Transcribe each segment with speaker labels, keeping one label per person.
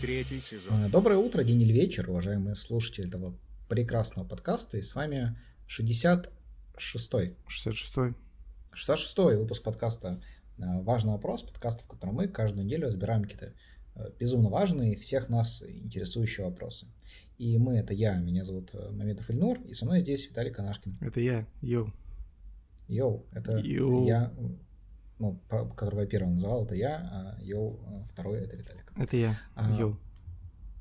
Speaker 1: Третий сезон.
Speaker 2: Э, доброе утро, день или вечер, уважаемые слушатели этого прекрасного подкаста. И с вами 66-й.
Speaker 3: 66-й.
Speaker 2: 66-й выпуск подкаста э, «Важный вопрос», подкаста, в котором мы каждую неделю разбираем какие-то э, безумно важные, всех нас интересующие вопросы. И мы, это я, меня зовут Мамедов Ильнур, и со мной здесь Виталий Канашкин.
Speaker 3: Это я, yo.
Speaker 2: Yo, это
Speaker 3: Yo.
Speaker 2: я, ну, которого я первым называл, это я, а yo, второй это Виталик.
Speaker 3: Это я,
Speaker 2: А,
Speaker 3: yo.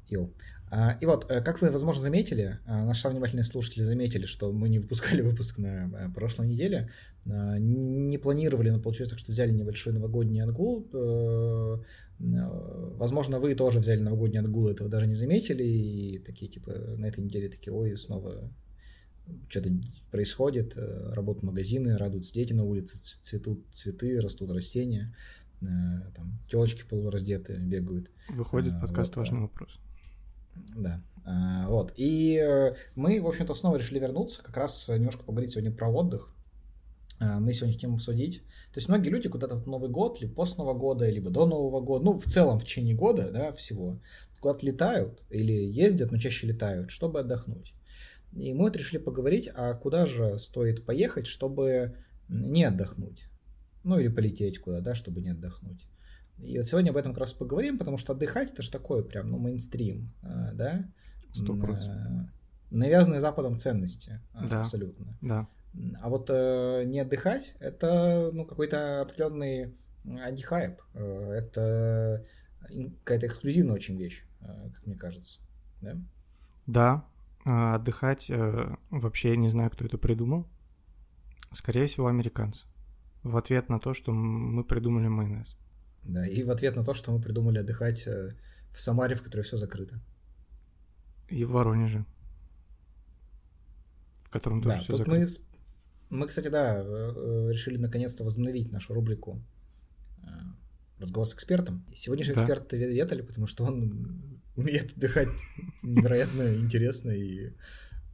Speaker 2: Yo. А, И вот, э, как вы, возможно, заметили, а, наши самые внимательные слушатели заметили, что мы не выпускали выпуск на э, прошлой неделе, а, не планировали, но получилось так, что взяли небольшой новогодний отгул. Э, Возможно, вы тоже взяли новогодний отгул, этого даже не заметили, и такие, типа, на этой неделе такие, ой, снова что-то происходит, э, работают магазины, радуются дети на улице, цветут цветы, растут растения, э, там телочки полураздетые бегают.
Speaker 3: Выходит
Speaker 2: а,
Speaker 3: подкаст
Speaker 2: вот.
Speaker 3: «Важный вопрос».
Speaker 2: Да. А, Вот. И э, мы, в общем-то, снова решили вернуться, как раз немножко поговорить сегодня про отдых. А, Мы сегодня хотим обсудить. То есть многие люди куда-то в Новый год, либо после Нового года, либо до Нового года, ну, в целом в течение года, да, всего, куда-то летают или ездят, но чаще летают, чтобы отдохнуть. И мы вот решили поговорить, а куда же стоит поехать, чтобы не отдохнуть. Ну, или полететь куда, да, чтобы не отдохнуть. И вот сегодня об этом как раз поговорим, потому что отдыхать это же такое прям, ну, мейнстрим, э, да?
Speaker 3: Сто
Speaker 2: э, Навязанные Западом ценности, э,
Speaker 3: Да.
Speaker 2: абсолютно.
Speaker 3: Да.
Speaker 2: А вот э, не отдыхать это ну, какой-то определенный антихайп. Э, это какая-то эксклюзивная очень вещь, э, как мне кажется. Да?
Speaker 3: Да, а, отдыхать э, вообще я не знаю, кто это придумал. Скорее всего, американцы. В ответ на то, что мы придумали майонез.
Speaker 2: Да, и в ответ на то, что мы придумали отдыхать э, в Самаре, в которой все закрыто.
Speaker 3: И в Воронеже. В котором тоже
Speaker 2: Да,
Speaker 3: все закрыто.
Speaker 2: мы, мы, кстати, да, э, решили наконец-то возобновить нашу рубрику «Разговор с экспертом». Сегодняшний
Speaker 3: Да.
Speaker 2: эксперт Ветали, потому что он умеет отдыхать невероятно интересно и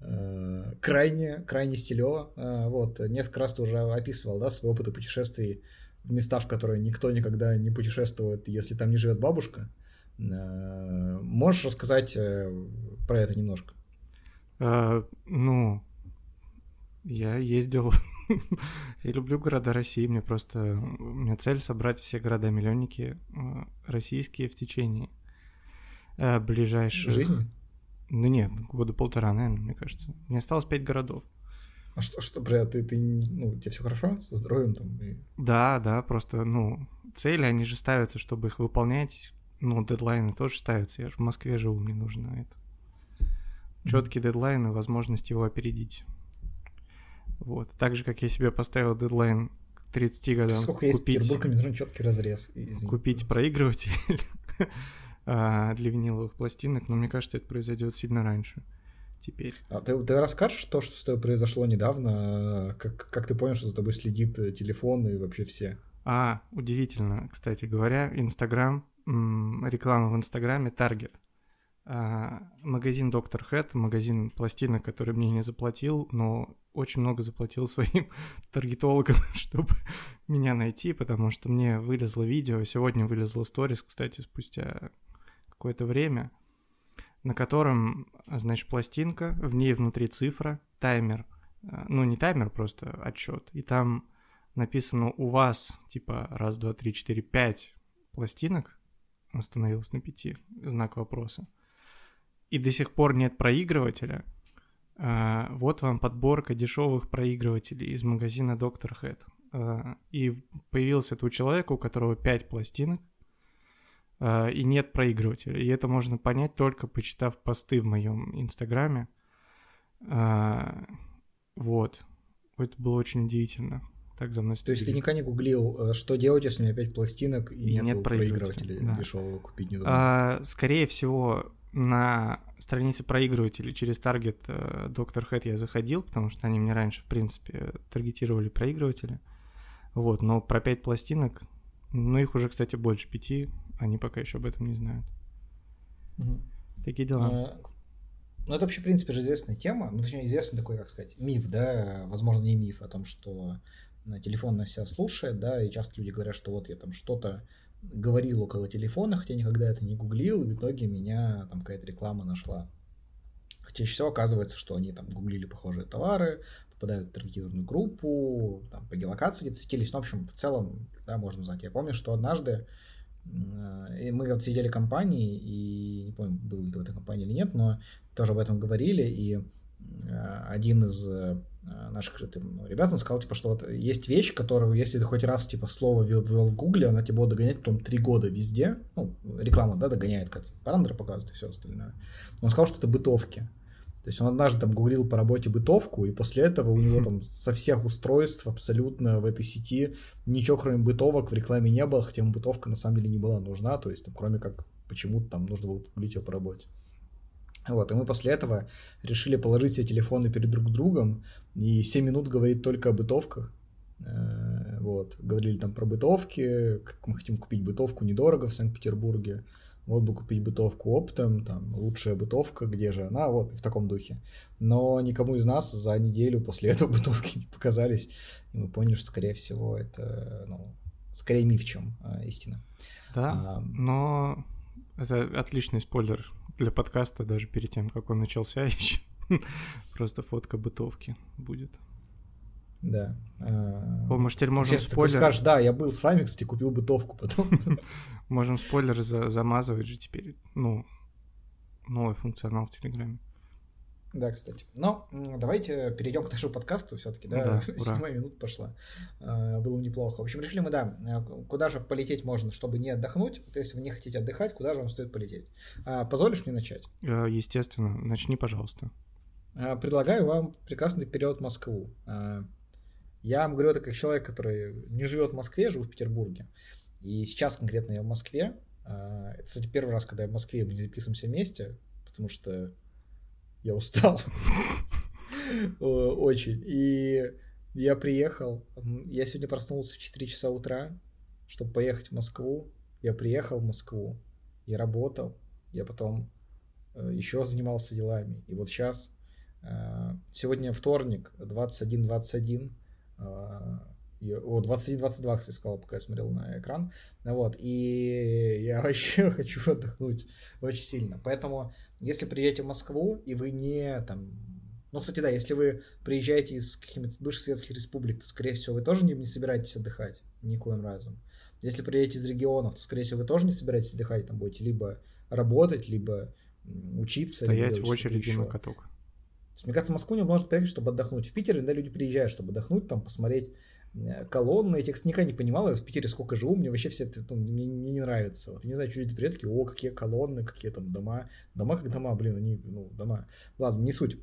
Speaker 2: э, крайне, крайне стилево. Э, Вот, несколько раз ты уже описывал, да, свои опыты путешествий в места, в которые никто никогда не путешествует, если там не живет бабушка. Э, Можешь рассказать э, про это немножко?
Speaker 3: А, ну, я ездил. я люблю города России. Мне просто... У меня цель собрать все города-миллионники э, российские в течение э, ближайших...
Speaker 2: Жизни?
Speaker 3: Ну нет, года полтора, наверное, мне кажется. Мне осталось пять городов.
Speaker 2: А что, что, бля, ты, ты, ну, тебе все хорошо со здоровьем там? И...
Speaker 3: Да, да, просто, ну, цели, они же ставятся, чтобы их выполнять. Ну, дедлайны тоже ставятся. Я же в Москве живу, мне нужно это. Четкий дедлайн и возможность его опередить. Вот. Так же, как я себе поставил дедлайн к 30 годам
Speaker 2: Сколько есть
Speaker 3: купить,
Speaker 2: Петербург, мне нужен четкий разрез. И- извини,
Speaker 3: купить проигрыватель для виниловых пластинок, но мне кажется, это произойдет сильно раньше. Теперь.
Speaker 2: А ты, ты расскажешь то, что с тобой произошло недавно? Как, как ты понял, что за тобой следит э, телефон и вообще все?
Speaker 3: А, удивительно, кстати говоря, Инстаграм, реклама в Инстаграме, Таргет. А, магазин Доктор Хэт, магазин пластинок, который мне не заплатил, но очень много заплатил своим таргетологам, чтобы меня найти, потому что мне вылезло видео, сегодня вылезло сторис, кстати, спустя какое-то время, на котором, значит, пластинка, в ней внутри цифра, таймер, а, ну не таймер, просто отчет, и там написано у вас, типа, раз, два, три, четыре, пять пластинок, остановилось на пяти, знак вопроса, и до сих пор нет проигрывателя, а, вот вам подборка дешевых проигрывателей из магазина Доктор Хэт. А, И появился это у человека, у которого 5 пластинок, и нет проигрывателя. И это можно понять только почитав посты в моем инстаграме. А, Вот. Это было очень удивительно. Так за мной
Speaker 2: То есть ты никогда не гуглил, э, что делать, если у меня 5 пластинок и,
Speaker 3: И
Speaker 2: нет, проигрывателя,
Speaker 3: да.
Speaker 2: дешевого купить не
Speaker 3: А, скорее всего, на странице проигрывателей через таргет э, Доктор Хэт я заходил, потому что они мне раньше, в принципе, таргетировали проигрыватели. Вот, но про 5 пластинок, ну их уже, кстати, больше пяти, они пока еще об этом не знают. Такие дела.
Speaker 2: А, Ну, это вообще, в принципе, же известная тема. Ну, точнее, известный такой, как сказать, миф, да, возможно, не миф о том, что э, телефон на себя слушает, да, и часто люди говорят, что вот я там что-то говорил около телефона, хотя никогда это не гуглил, и в итоге меня там какая-то реклама нашла. Хотя чаще всего оказывается, что они там гуглили похожие товары, попадают в таргетированную группу, там, по геолокации светились. Ну, в общем, в целом, да, можно узнать. Я помню, что однажды и мы вот сидели в компании, и не помню, был ли ты в этой компании или нет, но тоже об этом говорили, и один из наших ну, ребят, он сказал, типа, что вот есть вещь, которую, если ты хоть раз, типа, слово ввел в гугле, она тебе будет догонять потом три года везде, ну, реклама, да, догоняет, как параметры показывает и все остальное. Он сказал, что это бытовки. То есть он однажды там гуглил по работе бытовку, и после этого у него там со всех устройств абсолютно в этой сети ничего кроме бытовок в рекламе не было, хотя ему бытовка на самом деле не была нужна, то есть там, кроме как почему-то там нужно было погуглить ее по работе. Вот, и мы после этого решили положить все телефоны перед друг другом и 7 минут говорить только о бытовках. Э, вот, говорили там про бытовки, как мы хотим купить бытовку недорого в Санкт-Петербурге вот бы купить бытовку оптом, там, лучшая бытовка, где же она, вот, в таком духе. Но никому из нас за неделю после этого бытовки не показались, и мы поняли, что, скорее всего, это, ну, скорее миф, чем а, истина.
Speaker 3: Да, а, но это отличный спойлер для подкаста, даже перед тем, как он начался еще. Просто фотка бытовки будет.
Speaker 2: Да.
Speaker 3: О, может, теперь можем
Speaker 2: Сейчас спойлер... скажешь, да, я был с вами, кстати, купил бытовку потом.
Speaker 3: Можем спойлеры за замазывать же теперь. Ну, новый функционал в Телеграме.
Speaker 2: Да, кстати. Но давайте перейдем к нашему подкасту все-таки, да? да Седьмая минута пошла. А, было неплохо. В общем, решили мы, да, э, куда же полететь можно, чтобы не отдохнуть. То есть, если вы не хотите отдыхать, куда же вам стоит полететь? А, позволишь мне начать?
Speaker 3: Э, естественно. Начни, пожалуйста.
Speaker 2: А, предлагаю вам прекрасный период в Москву. Я вам говорю это как человек, который не живет в Москве, живу в Петербурге. И сейчас конкретно я в Москве. А, это, кстати, первый раз, когда я в Москве, мы не записываемся вместе, потому что я устал. Очень. И я приехал. Я сегодня проснулся в 4 часа утра, чтобы поехать в Москву. Я приехал в Москву. Я работал. Я потом э, еще занимался делами. И вот сейчас, э, сегодня вторник, 21.21, о, 21-22, кстати, сказал, пока я смотрел на экран. Вот, и я вообще хочу отдохнуть очень сильно. Поэтому, если приезжаете в Москву, и вы не там... Ну, кстати, да, если вы приезжаете из каких-нибудь бывших советских республик, то, скорее всего, вы тоже не, не собираетесь отдыхать никоим разом. Если приедете из регионов, то, скорее всего, вы тоже не собираетесь отдыхать, там будете либо работать, либо учиться.
Speaker 3: Стоять либо в очереди на каток
Speaker 2: мне кажется, в Москву не можно приехать, чтобы отдохнуть. В Питере иногда люди приезжают, чтобы отдохнуть, там, посмотреть э, колонны. Я текст никогда не понимал, я в Питере сколько живу, мне вообще все это, ну, мне, мне не нравится. Вот, я не знаю, что люди приедут, такие, о, какие колонны, какие там дома. Дома как дома, блин, они, ну, дома. Ладно, не суть.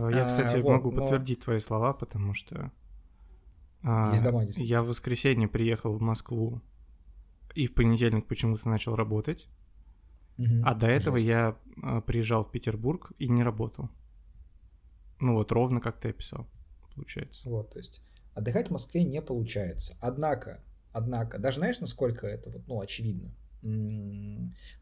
Speaker 3: А, я, кстати, а, вот, могу но... подтвердить твои слова, потому что а, Есть дома, я в воскресенье приехал в Москву и в понедельник почему-то начал работать. Угу, а до этого Жесть. я а, приезжал в Петербург и не работал. Ну вот ровно как ты описал, получается.
Speaker 2: Вот, то есть отдыхать в Москве не получается. Однако, однако, даже знаешь, насколько это вот, ну, очевидно?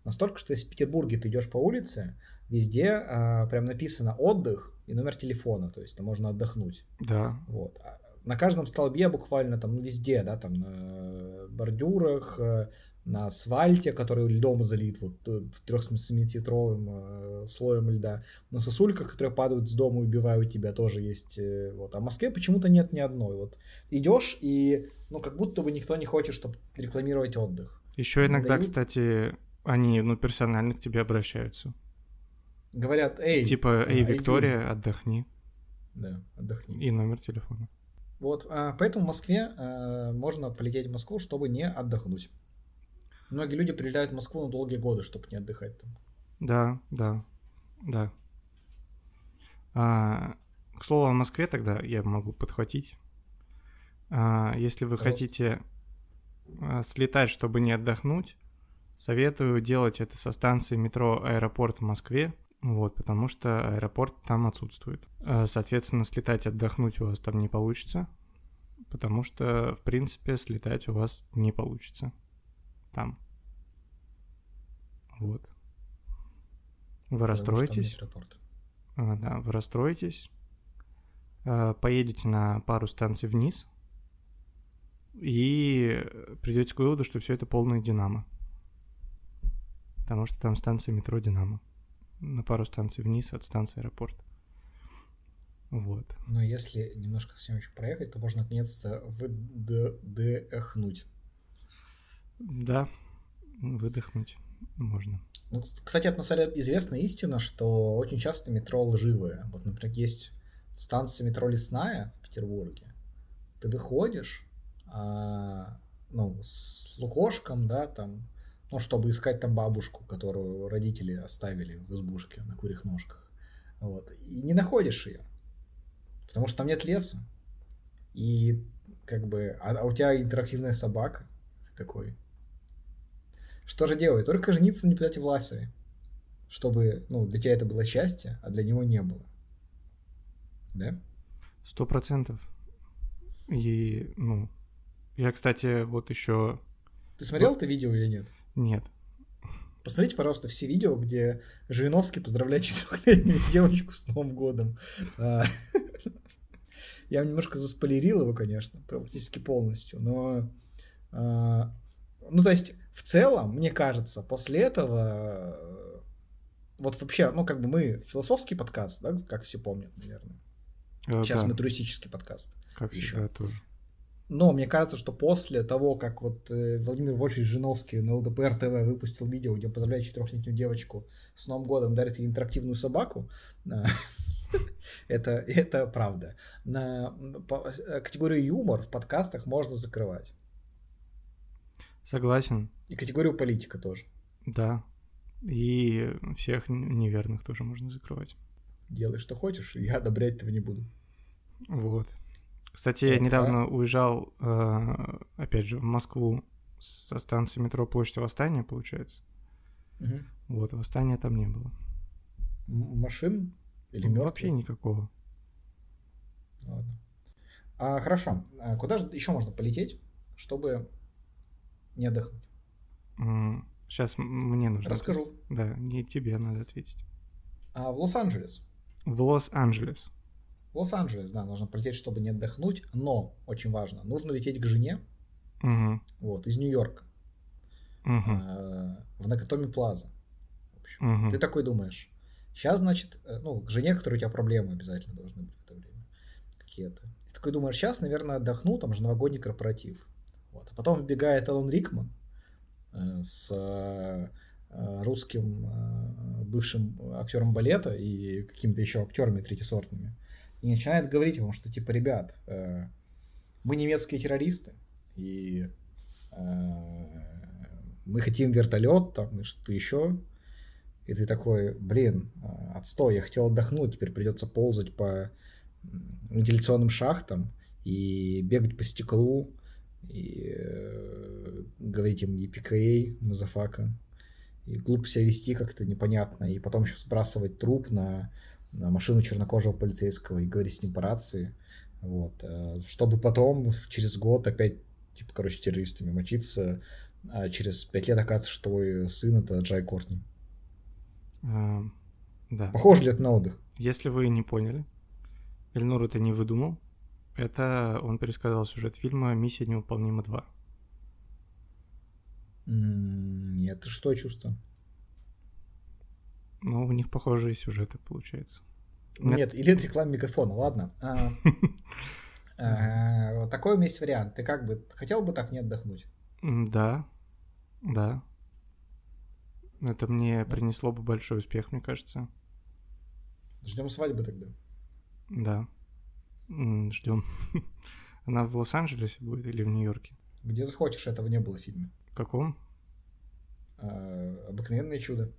Speaker 2: Настолько, что если в Петербурге ты идешь по улице, везде а, прям написано отдых и номер телефона, то есть там можно отдохнуть.
Speaker 3: Да.
Speaker 2: Вот. А на каждом столбе буквально там везде, да, там на бордюрах, э, на асфальте, который льдом залит, вот э, трехсантиметровым э, слоем льда, на сосульках, которые падают с дома и убивают тебя, тоже есть. Э, вот. А в Москве почему-то нет ни одной. Вот идешь и, ну, как будто бы никто не хочет, чтобы рекламировать отдых.
Speaker 3: Еще иногда, Дают... кстати, они, ну, персонально к тебе обращаются.
Speaker 2: Говорят, эй.
Speaker 3: Типа, эй, Виктория, эй, отдохни.
Speaker 2: Да, отдохни.
Speaker 3: И номер телефона.
Speaker 2: Вот, а, поэтому в Москве а, можно полететь в Москву, чтобы не отдохнуть. Многие люди прилетают в Москву на долгие годы, чтобы не отдыхать там.
Speaker 3: Да, да, да. А, к слову о Москве тогда я могу подхватить. А, если вы Просто. хотите а, слетать, чтобы не отдохнуть, советую делать это со станции метро «Аэропорт» в Москве, вот, потому что аэропорт там отсутствует. А, соответственно, слетать отдохнуть у вас там не получится, потому что, в принципе, слетать у вас не получится там. Вот. Вы расстроитесь. А, да, вы расстроитесь. А, поедете на пару станций вниз. и придете к выводу, что все это полная Динамо. Потому что там станция метро Динамо. На пару станций вниз от станции аэропорт. Вот.
Speaker 2: Но если немножко с ним еще проехать, то можно наконец-то выдохнуть.
Speaker 3: Да, выдохнуть можно.
Speaker 2: Ну, кстати, это на самом истина, что очень часто метро лживые. Вот, например, есть станция метро Лесная в Петербурге. Ты выходишь, а, ну, с лукошком, да, там, ну, чтобы искать там бабушку, которую родители оставили в избушке на курьих ножках. Вот. И не находишь ее. Потому что там нет леса. И как бы, а, а у тебя интерактивная собака. Ты такой. Что же делать? Только жениться на депутате Власове. Чтобы, ну, для тебя это было счастье, а для него не было. Да?
Speaker 3: Сто процентов. И, ну, я, кстати, вот еще...
Speaker 2: Ты смотрел вот... это видео или нет?
Speaker 3: Нет.
Speaker 2: Посмотрите, пожалуйста, все видео, где Жириновский поздравляет четырехлетнюю девочку с Новым годом. А, я немножко заспойлерил его, конечно, практически полностью, но... А, ну, то есть, в целом, мне кажется, после этого... Вот вообще, ну, как бы мы философский подкаст, да, как все помнят, наверное. Сейчас да. мы туристический подкаст.
Speaker 3: Как еще. всегда тоже.
Speaker 2: Но мне кажется, что после того, как вот э, Владимир Вольфович Жиновский на ЛДПР ТВ выпустил видео, где он поздравляет четырехлетнюю девочку с Новым годом, дарит ей интерактивную собаку, это, это правда. На э, категорию юмор в подкастах можно закрывать.
Speaker 3: Согласен.
Speaker 2: И категорию политика тоже.
Speaker 3: Да. И всех неверных тоже можно закрывать.
Speaker 2: Делай, что хочешь, я одобрять этого не буду.
Speaker 3: Вот. Кстати, я недавно уезжал, э, опять же, в Москву со станции метро Площадь Восстания, получается.
Speaker 2: Угу.
Speaker 3: Вот, восстания там не было.
Speaker 2: Машин или
Speaker 3: ну, Вообще никакого.
Speaker 2: Ладно. А, хорошо. А куда же еще можно полететь, чтобы не отдохнуть?
Speaker 3: Сейчас мне нужно.
Speaker 2: Расскажу.
Speaker 3: Ответить. Да, не тебе надо ответить.
Speaker 2: А в Лос-Анджелес.
Speaker 3: В Лос-Анджелес.
Speaker 2: Лос-Анджелес, да, нужно полететь, чтобы не отдохнуть, но, очень важно, нужно лететь к жене,
Speaker 3: угу.
Speaker 2: вот, из Нью-Йорка,
Speaker 3: угу.
Speaker 2: э, в Накатоми Плаза. В
Speaker 3: угу.
Speaker 2: Ты такой думаешь, сейчас, значит, э, ну, к жене, которой у тебя проблемы обязательно должны быть в это время, какие-то. Ты такой думаешь, сейчас, наверное, отдохну, там же новогодний корпоратив. Вот. А потом вбегает Элон Рикман э, с э, русским э, бывшим актером балета и какими-то еще актерами третьесортными и начинает говорить вам, что типа, ребят, мы немецкие террористы, и мы хотим вертолет, там, и что-то еще. И ты такой, блин, отстой, я хотел отдохнуть, теперь придется ползать по вентиляционным шахтам и бегать по стеклу, и э, говорить им yippee-ki-yay, motherfucker, и глупо себя вести как-то непонятно, и потом еще сбрасывать труп на машину чернокожего полицейского и говорить с ним по рации, вот, э, чтобы потом через год опять, типа, короче, террористами мочиться, а через пять лет оказывается, что твой сын это Джай Кортни.
Speaker 3: А, да.
Speaker 2: Похоже ли это на отдых?
Speaker 3: Если вы не поняли, Эльнур это не выдумал, это он пересказал сюжет фильма «Миссия невыполнима 2».
Speaker 2: Нет, что чувство?
Speaker 3: Ну, у них похожие сюжеты, получается.
Speaker 2: Нет, или это реклама мегафона, ладно. А, а, такой у меня есть вариант. Ты как бы хотел бы так не отдохнуть?
Speaker 3: Да, да. Это мне принесло бы большой успех, мне кажется.
Speaker 2: Ждем свадьбы тогда.
Speaker 3: Да. Ждем. Она в Лос-Анджелесе будет или в Нью-Йорке?
Speaker 2: Где захочешь, этого не было в фильме.
Speaker 3: В каком?
Speaker 2: А, обыкновенное чудо.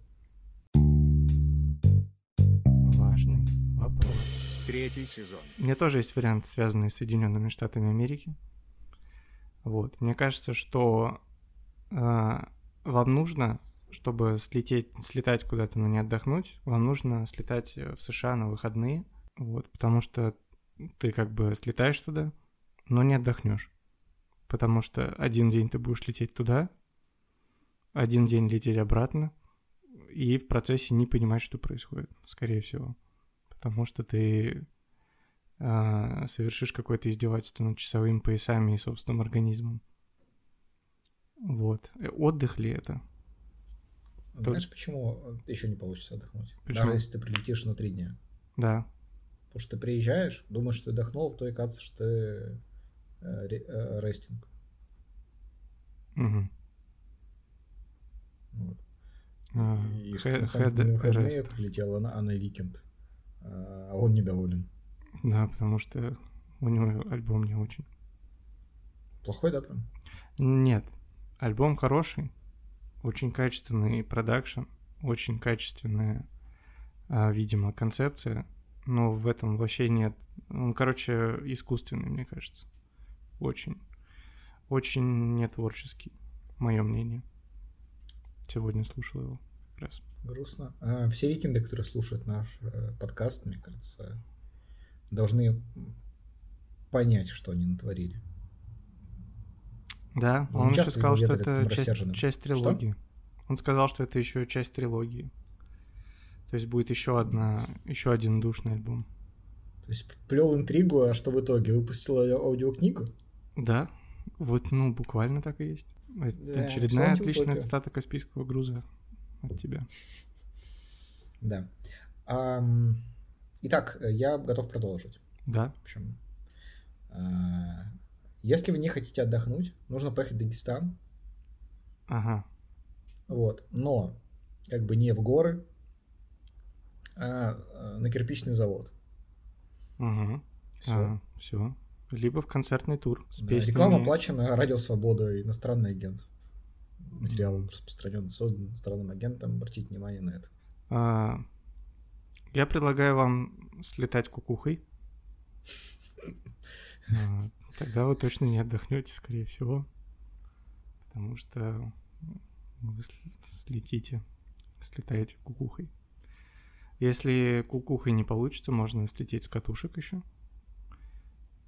Speaker 1: Третий сезон.
Speaker 3: У меня тоже есть вариант, связанный с Соединенными Штатами Америки. Вот. Мне кажется, что э, вам нужно, чтобы слететь, слетать куда-то, но не отдохнуть, вам нужно слетать в США на выходные. Вот, потому что ты как бы слетаешь туда, но не отдохнешь. Потому что один день ты будешь лететь туда, один день лететь обратно, и в процессе не понимать, что происходит, скорее всего потому что ты э, совершишь какое-то издевательство над часовыми поясами и собственным организмом. Вот. Э, Отдых ли это?
Speaker 2: Знаешь, почему еще не получится отдохнуть?
Speaker 3: Почему?
Speaker 2: Даже если ты прилетишь на три дня.
Speaker 3: Да.
Speaker 2: Потому что ты приезжаешь, думаешь, что ты отдохнул, то и кажется, что ты э, ре- э, рестинг.
Speaker 3: Мгм.
Speaker 2: Вот.
Speaker 3: А,
Speaker 2: И
Speaker 3: head
Speaker 2: на выходные прилетела она, а на викенд. А он недоволен.
Speaker 3: Да, потому что у него альбом не очень.
Speaker 2: Плохой, да, прям?
Speaker 3: Нет, альбом хороший, очень качественный продакшн, очень качественная, а, видимо, концепция, но в этом вообще нет. Он, короче, искусственный, мне кажется. Очень. Очень нетворческий, мое мнение. Сегодня слушал его как раз.
Speaker 2: Грустно. А, все викенды, которые слушают наш э, подкаст, мне кажется, должны понять, что они натворили.
Speaker 3: Да,
Speaker 2: Я
Speaker 3: он еще сказал, что это часть, часть трилогии. Он сказал, что это еще часть трилогии. То есть будет еще одна, еще один душный альбом.
Speaker 2: То есть плел интригу, а что в итоге? Выпустил ау- аудиокнигу?
Speaker 3: Да, вот, ну, буквально так и есть. Это
Speaker 2: Да,
Speaker 3: очередная отличная
Speaker 2: Тупой.
Speaker 3: цитата Каспийского груза от тебя.
Speaker 2: Да. Ам, Итак, я готов продолжить.
Speaker 3: Да,
Speaker 2: В общем, а, если вы не хотите отдохнуть, нужно поехать в Дагестан.
Speaker 3: ага.
Speaker 2: Вот. Но как бы не в горы, а а, на кирпичный завод.
Speaker 3: Угу.
Speaker 2: Все.
Speaker 3: все. Либо в концертный тур с
Speaker 2: Да,
Speaker 3: песнями.
Speaker 2: Реклама оплачена Радио Свобода, иностранный агент. Материал распространен, создан иностранным агентом. Обратите внимание на это.
Speaker 3: А, я предлагаю вам слетать кукухой. А, Тогда вы точно не отдохнете, скорее всего. Потому что вы сл- слетите, слетаете кукухой. Если кукухой не получится, можно слететь с катушек еще.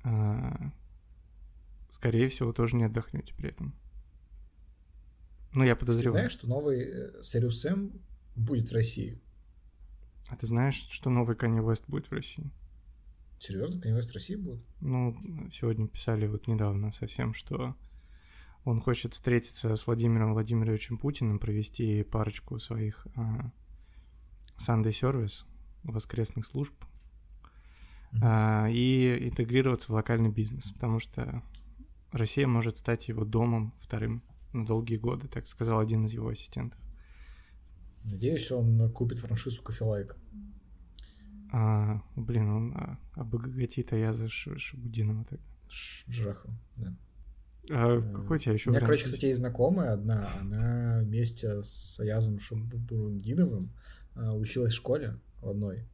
Speaker 3: А, Скорее всего, тоже не отдохнете при этом. Ну, я
Speaker 2: Ты
Speaker 3: подозреваю.
Speaker 2: знаешь, что новый э, Сириус М будет в России?
Speaker 3: А ты знаешь, что новый Kanye West будет в России?
Speaker 2: Серьезно? Kanye West в России будет?
Speaker 3: Ну, сегодня писали вот недавно совсем, что он хочет встретиться с Владимиром Владимировичем Путиным, провести парочку своих а, Sunday Service, воскресных служб, а, и интегрироваться в локальный бизнес, потому что Россия может стать его домом вторым на долгие годы, так сказал один из его ассистентов.
Speaker 2: Надеюсь, он купит франшизу Кофелайк.
Speaker 3: А, блин, он а, обогатит Аяза Шабудинова тогда.
Speaker 2: Жаху, да.
Speaker 3: А
Speaker 2: Э,
Speaker 3: какой у тебя еще
Speaker 2: У меня, короче, кстати, есть знакомая одна, она вместе с Аязом Шабурундиновым а, училась в школе в одной.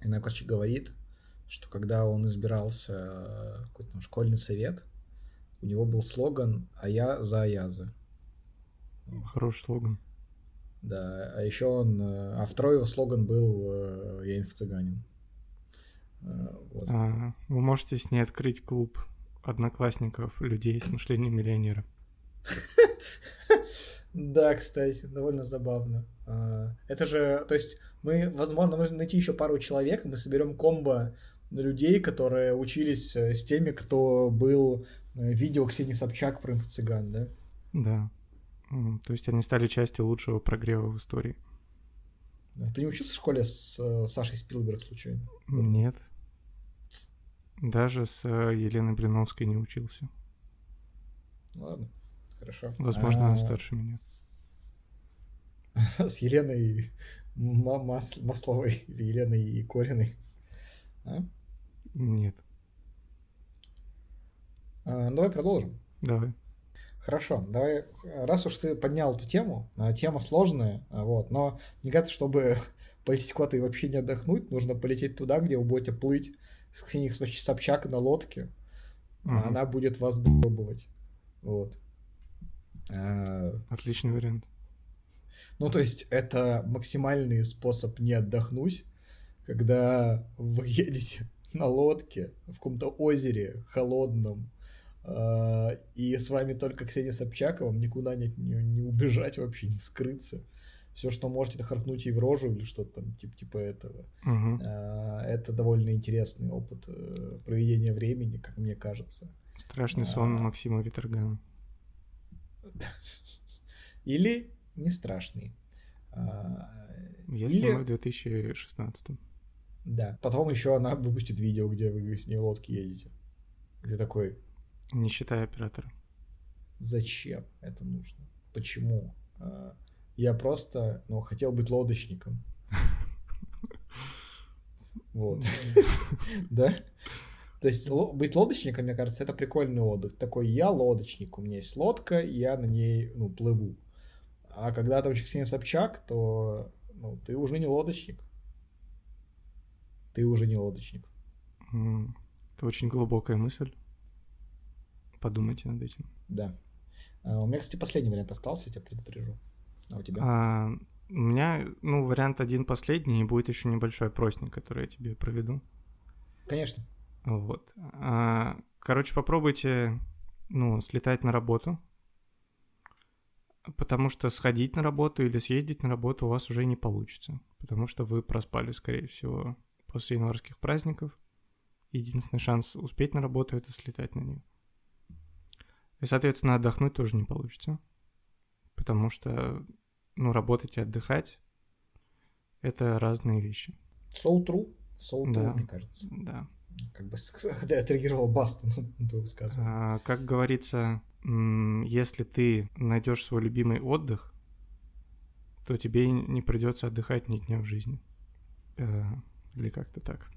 Speaker 2: И она, короче, говорит, что когда он избирался э, какой-то там школьный совет, у него был слоган «А я за Аяза».
Speaker 3: Хороший слоган.
Speaker 2: Да, а еще он... э, А второй его слоган был э, «Я инфо-цыганин». Э, Вот.
Speaker 3: А, вы можете с ней открыть клуб одноклассников людей с мышлением миллионера.
Speaker 2: Да, кстати, довольно забавно. А, Это же, то есть, мы, возможно, нужно найти еще пару человек, мы соберем комбо людей, которые учились э, с теми, кто был э, видео Ксении Собчак про инфо-цыган, да?
Speaker 3: Да. То есть они стали частью лучшего прогрева в истории.
Speaker 2: Да. Ты не учился в школе с э, Сашей Спилберг случайно?
Speaker 3: Нет. Даже с Еленой Блиновской не учился.
Speaker 2: Ладно, хорошо.
Speaker 3: Возможно,
Speaker 2: А,
Speaker 3: она старше меня.
Speaker 2: С Еленой Ма- Мас- Масловой или Еленой Кориной. А?
Speaker 3: Нет.
Speaker 2: А, Давай продолжим.
Speaker 3: Давай.
Speaker 2: Хорошо, давай, раз уж ты поднял эту тему, а, тема сложная, а, вот, но мне кажется, чтобы полететь куда-то и вообще не отдохнуть, нужно полететь туда, где вы будете плыть с Ксенией Собч- Собчак на лодке, а
Speaker 3: Мгм.
Speaker 2: она будет вас добывать, вот. А,
Speaker 3: Отличный вариант.
Speaker 2: Ну, то есть, это максимальный способ не отдохнуть, когда вы едете на лодке в каком-то озере холодном, а, и с вами только Ксения Собчак, и вам никуда не, не, не убежать вообще, не скрыться. все, что можете, это харкнуть ей в рожу или что-то там типа, типа этого. А, Это довольно интересный опыт э, проведения времени, как мне кажется.
Speaker 3: Страшный сон
Speaker 2: А.
Speaker 3: Максима Виторгана.
Speaker 2: Или не страшный. А,
Speaker 3: Если
Speaker 2: Или,
Speaker 3: мы в 2016
Speaker 2: да. Потом еще она выпустит видео, где вы с ней в лодке едете. Где такой,
Speaker 3: не считая оператора.
Speaker 2: зачем это нужно? Почему? А, Я просто, ну, хотел быть лодочником. Вот. Да? То есть быть лодочником, мне кажется, это прикольный отдых. Такой, я лодочник, у меня есть лодка, и я на ней, ну, плыву. А когда там еще Ксения Собчак, то, ну, ты уже не лодочник. Ты уже не лодочник.
Speaker 3: Это очень глубокая мысль. Подумайте над этим.
Speaker 2: Да. А, У меня, кстати, последний вариант остался, я тебя предупрежу. А у тебя?
Speaker 3: А, у меня, ну, вариант один последний, и будет еще небольшой опросник, который я тебе проведу.
Speaker 2: Конечно.
Speaker 3: Вот. А, короче, попробуйте, ну, слетать на работу, потому что сходить на работу или съездить на работу у вас уже не получится, потому что вы проспали, скорее всего, после январских праздников. Единственный шанс успеть на работу — это слетать на нее. И, соответственно, отдохнуть тоже не получится, потому что, ну, работать и отдыхать — это разные вещи.
Speaker 2: Soul True. Soul True,
Speaker 3: Да.
Speaker 2: мне кажется.
Speaker 3: Да.
Speaker 2: Как бы отреагировал Баста на твое высказывание.
Speaker 3: А, как говорится, если ты найдешь свой любимый отдых, то тебе не придется отдыхать ни дня в жизни. Э, Или как-то так.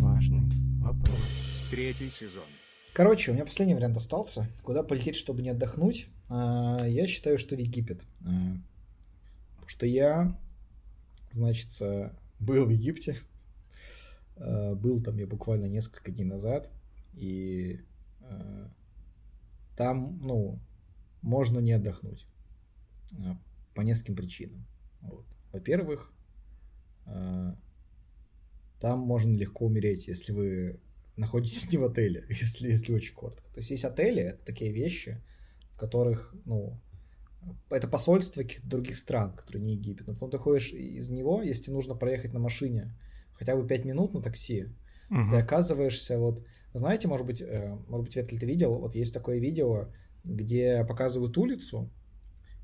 Speaker 3: Важный вопрос.
Speaker 1: Третий сезон.
Speaker 2: Короче, у меня последний вариант остался. Куда полететь, чтобы не отдохнуть? А, Я считаю, что в Египет. А, Потому что я, значит, был в Египте. А, Был там я буквально несколько дней назад. И а, там, ну, можно не отдохнуть. А, По нескольким причинам. Вот. Во-первых, там можно легко умереть, если вы находитесь не в отеле, если, если очень коротко. То есть есть отели, это такие вещи, в которых, ну, это посольство каких-то других стран, которые не Египет. Но потом ты ходишь из него, если нужно проехать на машине хотя бы 5 минут на такси,
Speaker 3: Мгм.
Speaker 2: ты оказываешься вот... Знаете, может быть, э, может быть, Ветль, ты видел, вот есть такое видео, где показывают улицу,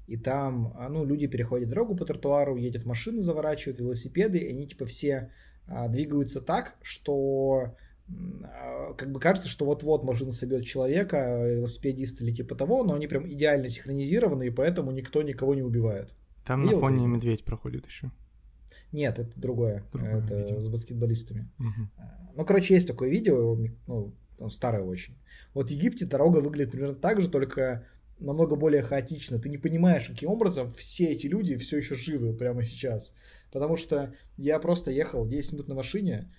Speaker 2: и там, а, ну, люди переходят дорогу по тротуару, едет машины, заворачивают, велосипеды, и они, типа, все а, двигаются так, что а, как бы кажется, что вот-вот машина собьет человека, велосипедист или типа того, но они прям идеально синхронизированы, и поэтому никто никого не убивает.
Speaker 3: Там
Speaker 2: видел
Speaker 3: на фоне
Speaker 2: ты?
Speaker 3: медведь проходит еще.
Speaker 2: Нет, это другое.
Speaker 3: Другое
Speaker 2: это
Speaker 3: видео.
Speaker 2: с баскетболистами. Ну, короче, есть такое видео, ну, ну, старое очень. Вот в Египте дорога выглядит примерно так же, только намного более хаотично. Ты не понимаешь, каким образом все эти люди все еще живы прямо сейчас. Потому что я просто ехал 10 минут на машине,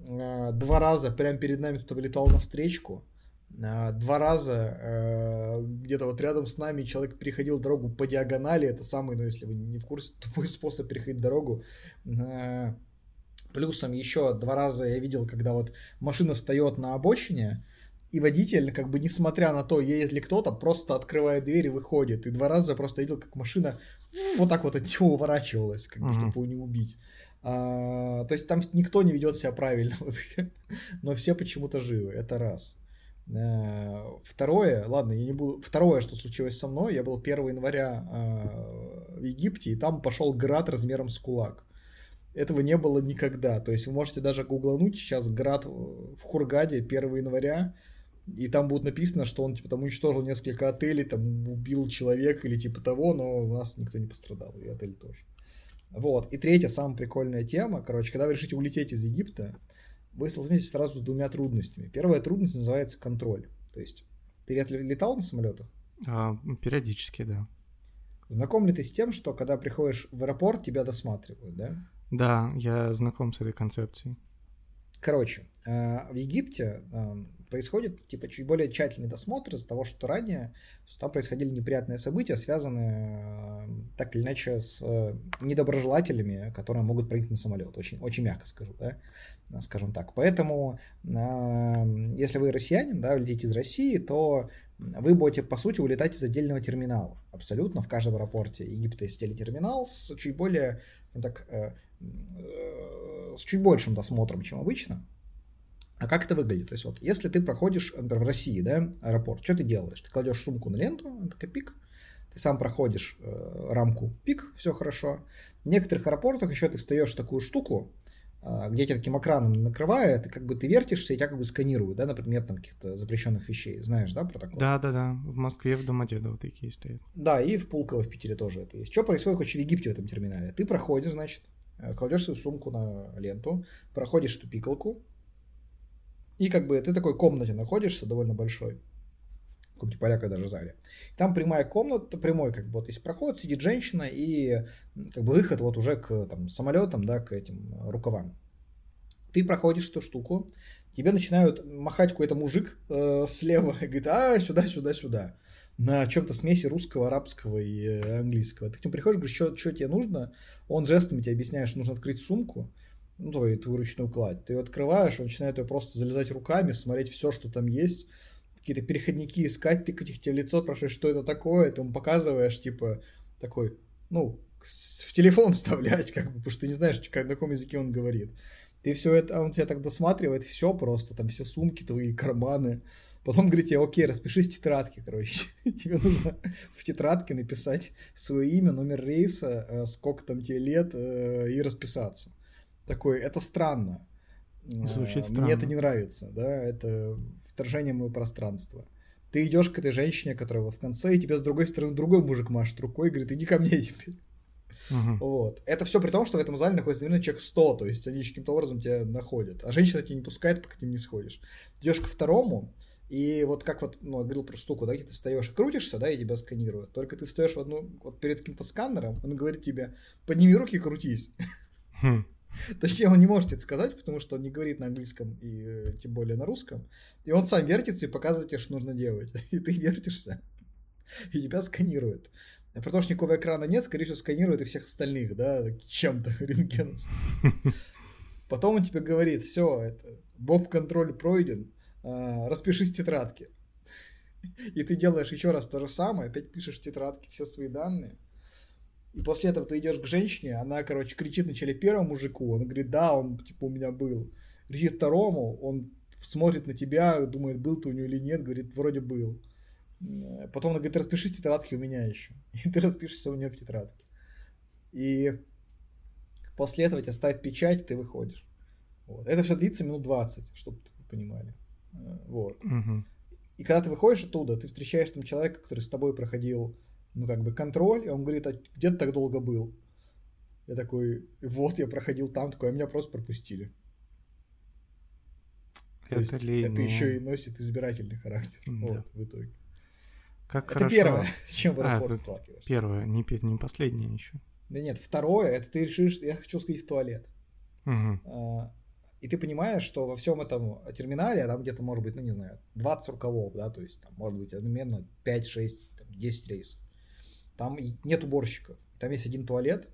Speaker 2: э, два раза прямо перед нами кто-то вылетал на встречку, э, два раза э, где-то вот рядом с нами человек переходил дорогу по диагонали, это самый, ну если вы не в курсе, тупой способ переходить дорогу. Э, Плюсом еще два раза я видел, когда вот машина встает на обочине, и водитель, как бы несмотря на то, едет ли кто-то, просто открывает дверь и выходит. И два раза просто видел, как машина вот так вот от него уворачивалась, как бы,
Speaker 3: Мгм.
Speaker 2: чтобы его не убить. А, то есть там никто не ведет себя правильно вообще, но все почему-то живы, это раз. Э, Второе, ладно, я не буду. Второе, что случилось со мной, я был 1 января э, в Египте, и там пошел град размером с кулак. Этого не было никогда. То есть вы можете даже гуглануть сейчас град в Хургаде 1 января, и там будет написано, что он типа там уничтожил несколько отелей, там убил человека или типа того, но у нас никто не пострадал, и отель тоже. Вот. И третья, самая прикольная тема, короче, когда вы решите улететь из Египта, вы столкнетесь сразу с двумя трудностями. Первая трудность называется контроль. То есть ты лет- летал на самолетах?
Speaker 3: А, периодически, да.
Speaker 2: Знаком ли ты с тем, что когда приходишь в аэропорт, тебя досматривают, да?
Speaker 3: Да, я знаком с этой концепцией.
Speaker 2: Короче, э, в Египте э, происходит типа чуть более тщательный досмотр из-за того, что ранее там происходили неприятные события, связанные э, так или иначе с э, недоброжелателями, которые могут прыгнуть на самолет. Очень, очень мягко скажу, да, скажем так. Поэтому, э, если вы россиянин, да, летите из России, то вы будете, по сути, улетать из отдельного терминала. Абсолютно в каждом аэропорте Египта есть терминал с чуть более, ну, так, э, э, с чуть большим досмотром, чем обычно. А как это выглядит? То есть вот, если ты проходишь, например, в России, да, аэропорт, что ты делаешь? Ты кладешь сумку на ленту, это пик, ты сам проходишь э, рамку пик, все хорошо. В некоторых аэропортах еще ты встаешь в такую штуку, э, где тебя таким экраном накрывает, и как бы ты вертишься, и тебя как бы сканируют, да, например, там каких-то запрещенных вещей. Знаешь, да, про такое?
Speaker 3: Да, да, да. В Москве, в Домодедово такие стоят.
Speaker 2: Да, и в Пулково в Питере тоже это есть. Что происходит, короче, в Египте в этом терминале? Ты проходишь, значит, э, кладешь свою сумку на ленту, проходишь эту пикалку, и как бы ты такой комнате находишься, довольно большой, в каком-то поляка даже зале. Там прямая комната, прямой как бы вот есть проход, сидит женщина и как бы выход вот уже к там, самолетам, да, к этим рукавам. Ты проходишь эту штуку, тебе начинают махать какой-то мужик э, слева и говорит, а, сюда, сюда, сюда. На чем-то смеси русского, арабского и э, английского. Ты к нему приходишь, говоришь, что тебе нужно? Он жестами тебе объясняет, что нужно открыть сумку, ну, твою, твою ручную кладь. Ты ее открываешь, он начинает ее просто залезать руками, смотреть все, что там есть, какие-то переходники искать, тыкать их тебе в лицо, спрашивать, что это такое, ты ему показываешь, типа, такой, ну, в телефон вставлять, как бы, потому что ты не знаешь, на каком языке он говорит. Ты все это, он тебя так досматривает, все просто, там все сумки твои, карманы. Потом говорит тебе, окей, распишись в тетрадке, короче. тебе нужно в тетрадке написать свое имя, номер рейса, э, сколько там тебе лет э, и расписаться. Такой, это странно.
Speaker 3: Звучит странно.
Speaker 2: Мне это не нравится, да, это вторжение в мое пространство. Ты идешь к этой женщине, которая вот в конце, и тебе с другой стороны другой мужик машет рукой и говорит, иди ко мне теперь. Uh-huh. Вот. Это все при том, что в этом зале находится именно человек 100, то есть они каким-то образом тебя находят. А женщина тебя не пускает, пока ты не сходишь. Идешь ко второму, и вот как вот, ну, я говорил про штуку, да, где ты встаешь и крутишься, да, и тебя сканируют. Только ты встаешь в одну, вот перед каким-то сканером, он говорит тебе, подними руки и крутись. Uh-huh. Точнее, он не может это сказать, потому что он не говорит на английском и э, тем более на русском. И он сам вертится и показывает тебе, что нужно делать. И ты вертишься, и тебя сканируют. А никакого экрана нет, скорее всего, сканируют и всех остальных, да, чем-то рентгеном. Потом он тебе говорит, все, это, боб-контроль пройден, а, распишись в тетрадке. И ты делаешь еще раз то же самое, опять пишешь в тетрадке все свои данные, и после этого ты идешь к женщине, она, короче, кричит вначале первому мужику, он говорит, да, он, типа, у меня был. Кричит второму, он смотрит на тебя, думает, был ты у него или нет, говорит, вроде был. Потом она говорит, распишись в тетрадке у меня еще. И ты распишешься у нее в тетрадке. И после этого тебя ставят печать, ты выходишь. Вот. Это все длится минут 20, чтобы вы понимали. Вот.
Speaker 3: Угу.
Speaker 2: И когда ты выходишь оттуда, ты встречаешь там человека, который с тобой проходил ну, как бы контроль, и он говорит, а где ты так долго был? Я такой, вот, я проходил там, такой, а меня просто пропустили. То это есть, ли это еще и носит избирательный характер. Да. Вот, в итоге.
Speaker 3: Как
Speaker 2: это
Speaker 3: хорошо...
Speaker 2: первое, с чем в аэропорт
Speaker 3: а, сталкиваешься. Первое, не, не последнее еще.
Speaker 2: Да нет, второе, это ты решишь, я хочу сходить в туалет.
Speaker 3: Угу.
Speaker 2: А, и ты понимаешь, что во всем этом терминале, а там где-то может быть, ну не знаю, 20 рукавов, да, то есть там может быть одновременно 5, 6, там, 10 рейсов. Там нет уборщиков. Там есть один туалет.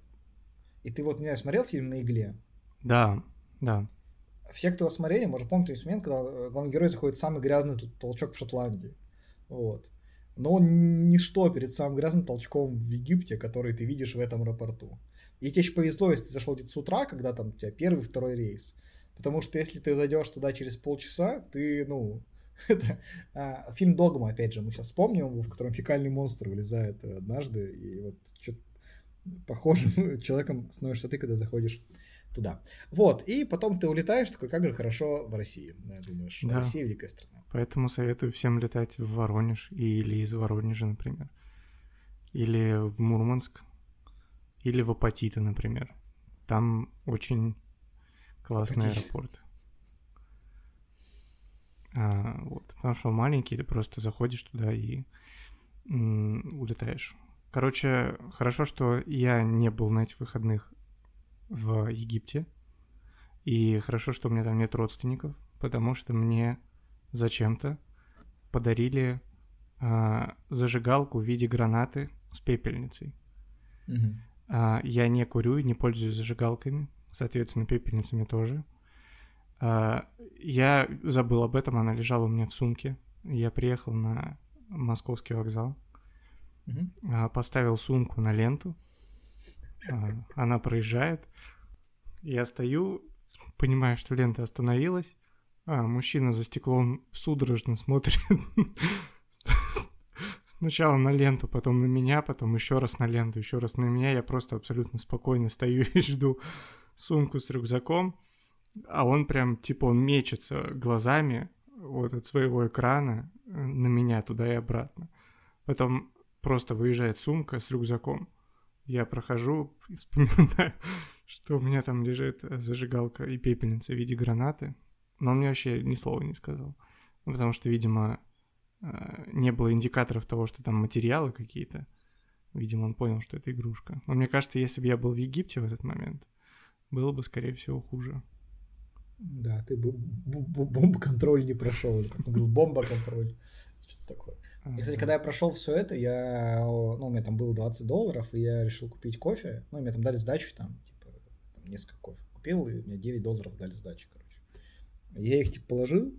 Speaker 2: И ты вот, не знаю, смотрел фильм «На игле»?
Speaker 3: Да, да.
Speaker 2: Все, кто его смотрели, может помнить тот момент, когда э, главный герой заходит в самый грязный толчок в Шотландии. Вот. Но он ничто перед самым грязным толчком в Египте, который ты видишь в этом аэропорту. И тебе еще повезло, если ты зашел где-то с утра, когда там у тебя первый, второй рейс. Потому что если ты зайдешь туда через полчаса, ты, ну, фильм Догма, опять же, мы сейчас вспомним, в котором фекальный монстр вылезает однажды, и вот что похожим человеком становишься ты, когда заходишь туда. Вот, и потом ты улетаешь, такой, как же хорошо в России, думаешь, да. Россия великая страна.
Speaker 3: Поэтому советую всем летать в Воронеж или из Воронежа, например. Или в Мурманск, или в Апатиты, например. Там очень классный Апатит. аэропорт. А, вот, потому что маленький, ты просто заходишь туда и м, улетаешь. Короче, хорошо, что я не был на этих выходных в Египте. И хорошо, что у меня там нет родственников, потому что мне зачем-то подарили а, зажигалку в виде гранаты с пепельницей.
Speaker 2: Угу.
Speaker 3: А, я не курю и не пользуюсь зажигалками, соответственно, пепельницами тоже. А, я забыл об этом, она лежала у меня в сумке. Я приехал на московский вокзал, а, поставил сумку на ленту, а, она проезжает, я стою, понимаю, что лента остановилась, а мужчина за стеклом судорожно смотрит сначала на ленту, потом на меня, потом еще раз на ленту, еще раз на меня. Я просто абсолютно спокойно стою и жду сумку с рюкзаком, а он прям, типа, он мечется глазами вот от своего экрана э, на меня туда и обратно. Потом просто выезжает сумка с рюкзаком. Я прохожу и вспоминаю, что у меня там лежит э, зажигалка и пепельница в виде гранаты. Но он мне вообще ни слова не сказал. Ну, потому что, видимо, э, не было индикаторов того, что там материалы какие-то. Видимо, он понял, что это игрушка. Но мне кажется, если бы я был в Египте в этот момент, было бы, скорее всего, хуже.
Speaker 2: Да, ты бы б- б- бомбоконтроль не прошел. Или как он говорил, бомбоконтроль. Что-то такое. И, кстати, когда я прошел все это, я, ну, у меня там было 20 долларов, и я решил купить кофе. Ну, и мне там дали сдачу, там, типа, там несколько кофе купил, и мне 9 долларов дали сдачи, короче. Я их, типа, положил.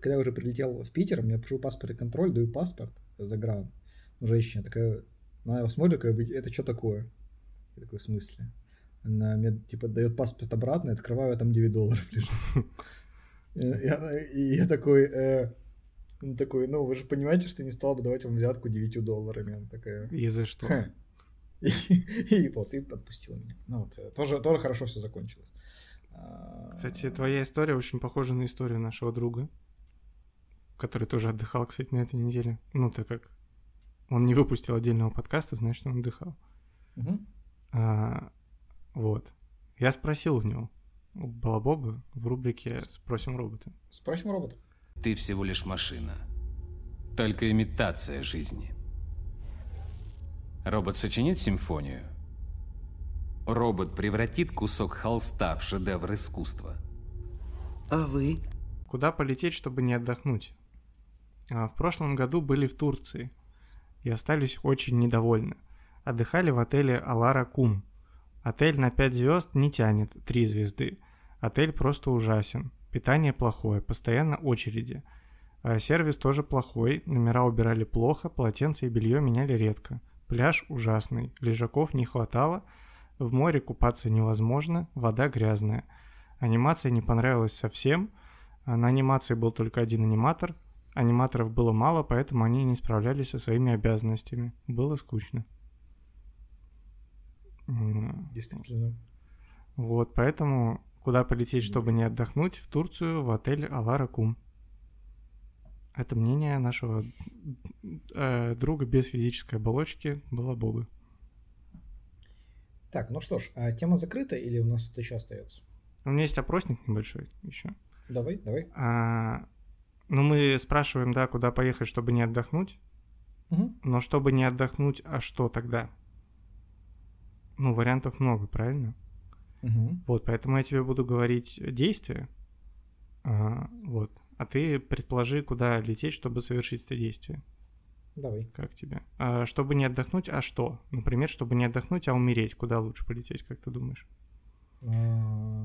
Speaker 2: Когда я уже прилетел в Питер, мне пришел паспортный контроль, даю паспорт за гран. Ну, женщина такая, она его смотрит, такая, «Вы- это что такое? Я такой, в смысле? Она мне, типа, дает паспорт обратно, открываю, а там 9 долларов лежит. И, я такой, э, он такой, ну, вы же понимаете, что не стал бы давать вам взятку 9 долларами. Она такая,
Speaker 3: И за что?
Speaker 2: «Ха». И, вот, и отпустила меня. Ну, вот, э, тоже, тоже хорошо все закончилось. А,
Speaker 3: Кстати, твоя история очень похожа на историю нашего друга, который тоже отдыхал, кстати, на этой неделе. Ну, так как он не выпустил отдельного подкаста, значит, он отдыхал. А, вот. Я спросил у него, у Балабоба в рубрике «Спросим робота».
Speaker 2: Спросим робота.
Speaker 4: Ты всего лишь машина. Только имитация жизни. Робот сочинит симфонию. Робот превратит кусок холста в шедевр искусства.
Speaker 5: А вы?
Speaker 3: Куда полететь, чтобы не отдохнуть? А, В прошлом году были в Турции и остались очень недовольны. Отдыхали в отеле Алара Кум. Отель на 5 звезд не тянет 3 звезды. Отель просто ужасен. Питание плохое, постоянно очереди. А Сервис тоже плохой, номера убирали плохо, полотенца и белье меняли редко. Пляж ужасный, лежаков не хватало, в море купаться невозможно, вода грязная. Анимация не понравилась совсем, а на анимации был только один аниматор. Аниматоров было мало, поэтому они не справлялись со своими обязанностями. Было скучно.
Speaker 2: Действительно.
Speaker 3: Вот, поэтому куда полететь, чтобы не отдохнуть? В Турцию, в отель Алара Кум. Это мнение нашего э, друга без физической оболочки было Бога.
Speaker 2: Так, ну что ж, а тема закрыта или у нас тут еще остается?
Speaker 3: У меня есть опросник небольшой еще.
Speaker 2: Давай, давай.
Speaker 3: А, ну, мы спрашиваем, да, куда поехать, чтобы не отдохнуть.
Speaker 2: Мгм.
Speaker 3: Но чтобы не отдохнуть, а что тогда? Ну, вариантов много, правильно?
Speaker 2: Мгм.
Speaker 3: Вот, поэтому я тебе буду говорить действия. А, вот. А ты предположи, куда лететь, чтобы совершить это действие.
Speaker 2: Давай.
Speaker 3: Как тебе? А, чтобы не отдохнуть, а что? Например, чтобы не отдохнуть, а умереть. Куда лучше полететь, как ты думаешь?
Speaker 2: А,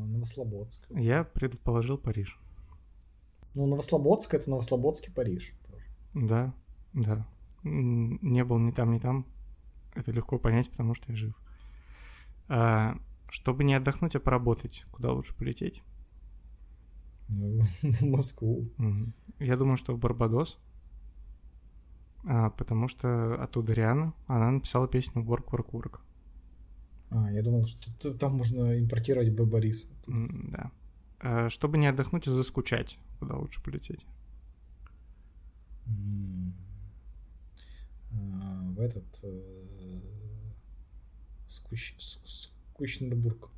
Speaker 2: Новослободск.
Speaker 3: Я предположил Париж.
Speaker 2: Ну, Новослободск это Новослободский Париж. тоже.
Speaker 3: Да, да. Не был ни там, ни там. Это легко понять, потому что я жив. А, чтобы не отдохнуть, а поработать, куда лучше полететь?
Speaker 2: В Москву.
Speaker 3: Я думаю, что в Барбадос. А, потому что оттуда Риана, она написала песню Work, Work, Work.
Speaker 2: А, я думал, что там можно импортировать Б. Бориса.
Speaker 3: М, Да. А, чтобы не отдохнуть, а заскучать, куда лучше полететь?
Speaker 2: В этот... скуч- с- Скучненбург.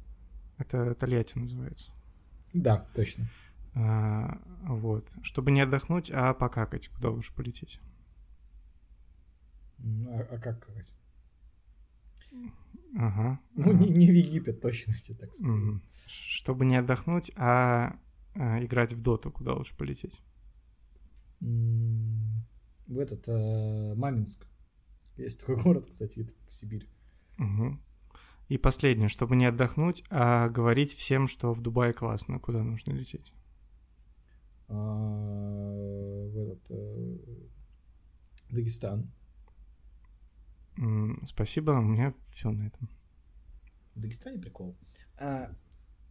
Speaker 3: Это Тольятти называется.
Speaker 2: Да, точно.
Speaker 3: А, вот. Чтобы не отдохнуть, а покакать, куда лучше полететь?
Speaker 2: М, А, а как сказать?
Speaker 3: Ага.
Speaker 2: Ну, не, не в Египет, точно, я так скажу.
Speaker 3: Чтобы не отдохнуть, а, а играть в доту, куда лучше полететь?
Speaker 2: В этот э, Маменск. Есть такой город, кстати, в Сибири.
Speaker 3: Мгм. И последнее, чтобы не отдохнуть, а говорить всем, что в Дубае классно, куда нужно лететь.
Speaker 2: А, В этот... э, Дагестан.
Speaker 3: М, Спасибо, у меня все на этом.
Speaker 2: В Дагестане прикол. А,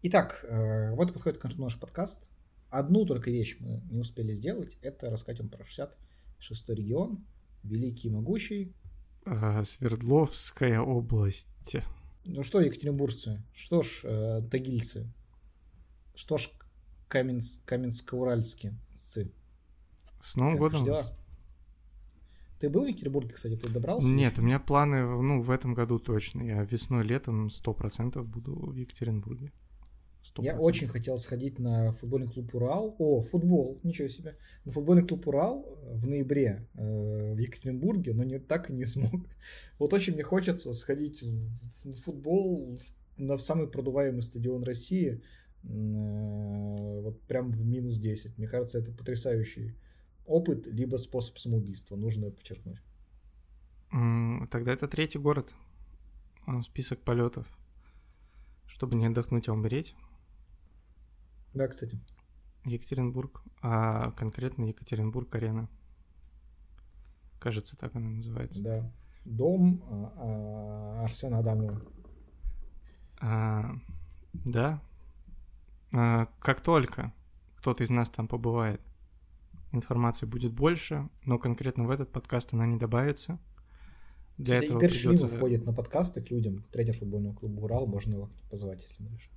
Speaker 2: итак, э, вот подходит к концу наш подкаст. Одну только вещь мы не успели сделать. Это рассказать вам про 66 регион. Великий и могучий.
Speaker 3: А, Свердловская область.
Speaker 2: Ну что, екатеринбуржцы? Что ж, э, тагильцы? Что ж, Каменс, Каменско-Уральские?
Speaker 3: С Новым
Speaker 2: Как
Speaker 3: годом.
Speaker 2: дела? Ты был в Екатеринбурге, кстати, ты добрался?
Speaker 3: Нет,
Speaker 2: еще?
Speaker 3: у меня планы, ну, в этом году точно. Я весной, летом 100% буду в Екатеринбурге. 100%.
Speaker 2: Я очень хотел сходить на футбольный клуб Урал. О, футбол, ничего себе. На футбольный клуб Урал в ноябре э, в Екатеринбурге, но не, так и не смог. Вот очень мне хочется сходить в футбол на самый продуваемый стадион России. э, вот прям в минус 10. Мне кажется, это потрясающий опыт, либо способ самоубийства, нужно подчеркнуть.
Speaker 3: Тогда это третий город. А, Список полетов. Чтобы не отдохнуть, а умереть.
Speaker 2: Да, кстати.
Speaker 3: Екатеринбург, а конкретно Екатеринбург-арена. Кажется, так она называется.
Speaker 2: Да. Дом а, а, Арсена Адамова.
Speaker 3: А, да. А, как только кто-то из нас там побывает, информации будет больше, но конкретно в этот подкаст она не добавится. Для
Speaker 2: Кстати,
Speaker 3: этого
Speaker 2: Игорь
Speaker 3: придется...
Speaker 2: входит на подкасты к людям, тренер футбольного клуба Урал, можно его позвать, если будешь.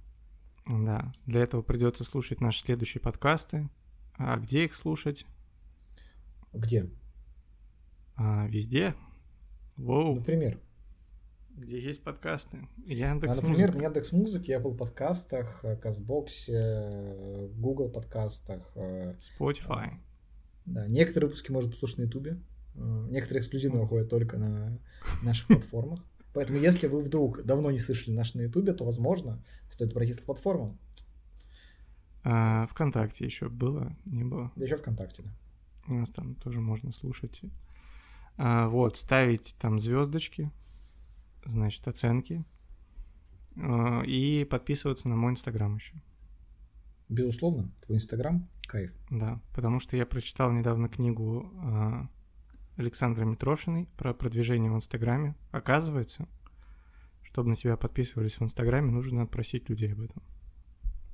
Speaker 3: Да, для этого придется слушать наши следующие подкасты. А где их слушать?
Speaker 2: Где?
Speaker 3: А, везде. Воу,
Speaker 2: Например.
Speaker 3: где есть подкасты.
Speaker 2: А,
Speaker 3: Яндекс
Speaker 2: например, на Яндекс Музыке, Apple подкастах, э, Казбоксе, э, Google подкастах. э,
Speaker 3: Spotify.
Speaker 2: Да, некоторые выпуски можно послушать на Ютубе. Некоторые эксклюзивно выходят только на наших платформах. Поэтому, если вы вдруг давно не слышали наш на Ютубе, то, возможно, стоит обратиться к платформам.
Speaker 3: А, ВКонтакте еще было, не было.
Speaker 2: Да еще ВКонтакте, да.
Speaker 3: У нас там тоже можно слушать. А, вот, ставить там звездочки, значит, оценки. А, и подписываться на мой инстаграм еще.
Speaker 2: Безусловно, твой Инстаграм — кайф.
Speaker 3: Да, потому что я прочитал недавно книгу а, Александры Митрошиной про продвижение в Инстаграме. Оказывается, чтобы на тебя подписывались в Инстаграме, нужно просить людей об этом.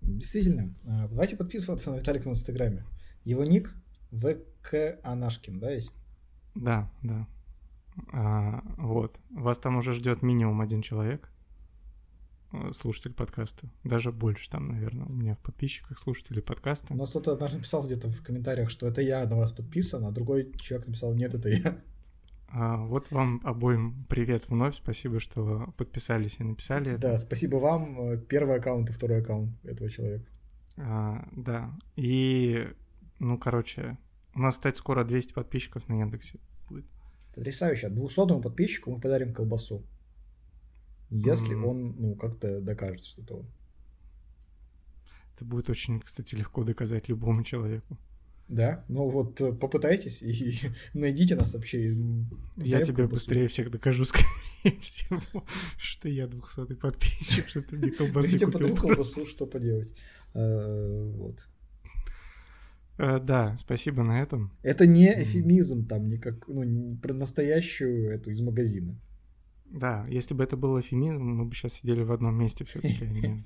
Speaker 2: Действительно, а, давайте подписываться на Виталика в Инстаграме. Его ник ВК Анашкин, да, есть?
Speaker 3: Да, да. А, вот. Вас там уже ждет минимум один человек, слушатель подкаста. Даже больше там, наверное, у меня в подписчиках слушателей подкаста.
Speaker 2: У нас кто-то однажды написал где-то в комментариях, что это я на вас подписан, а другой человек написал, нет, это я.
Speaker 3: А, вот вам обоим привет вновь. Спасибо, что подписались и написали это.
Speaker 2: Да, спасибо вам. э, Первый аккаунт и второй аккаунт этого человека.
Speaker 3: А, да. И, ну, короче, у нас, кстати, скоро 200 подписчиков на Яндексе будет.
Speaker 2: Потрясающе. 200 подписчику мы подарим колбасу. Если
Speaker 3: Мгм.
Speaker 2: он, ну, как-то докажет, что это он.
Speaker 3: Это будет очень, кстати, легко доказать любому человеку.
Speaker 2: Да? Ну вот э, попытайтесь и найдите нас вообще.
Speaker 3: Я тебе быстрее всех докажу, скорее всего, что я 200 подписчик, что ты мне колбасы
Speaker 2: тебе
Speaker 3: купил.
Speaker 2: колбасу, что поделать. Э, Вот.
Speaker 3: Э, Да, спасибо на этом.
Speaker 2: Это не эфемизм, там, не как, ну, про настоящую эту из магазина.
Speaker 3: Да, если бы это был эфемизм, мы бы сейчас сидели в одном месте все-таки, а не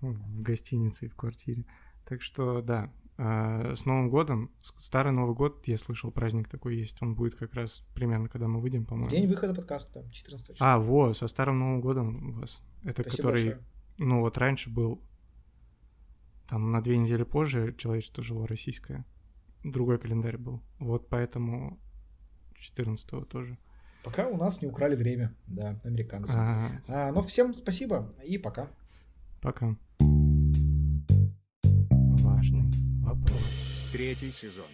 Speaker 3: в- гостинице и в квартире. Так что, да, а, с Новым годом, Старый Новый год, я слышал, праздник такой есть, он будет как раз примерно, когда мы выйдем,
Speaker 2: В
Speaker 3: по-моему.
Speaker 2: день выхода подкаста, 14 числа.
Speaker 3: А, во, со Старым Новым годом у вас. Это
Speaker 2: Спасибо
Speaker 3: который,
Speaker 2: большое.
Speaker 3: ну вот раньше был, там на две недели позже человечество жило российское, другой календарь был. Вот поэтому 14 тоже.
Speaker 2: Пока у нас не украли время, да, американцы.
Speaker 3: А,
Speaker 2: А, ну, всем спасибо и пока.
Speaker 3: пока. Важный вопрос.
Speaker 1: Третий сезон.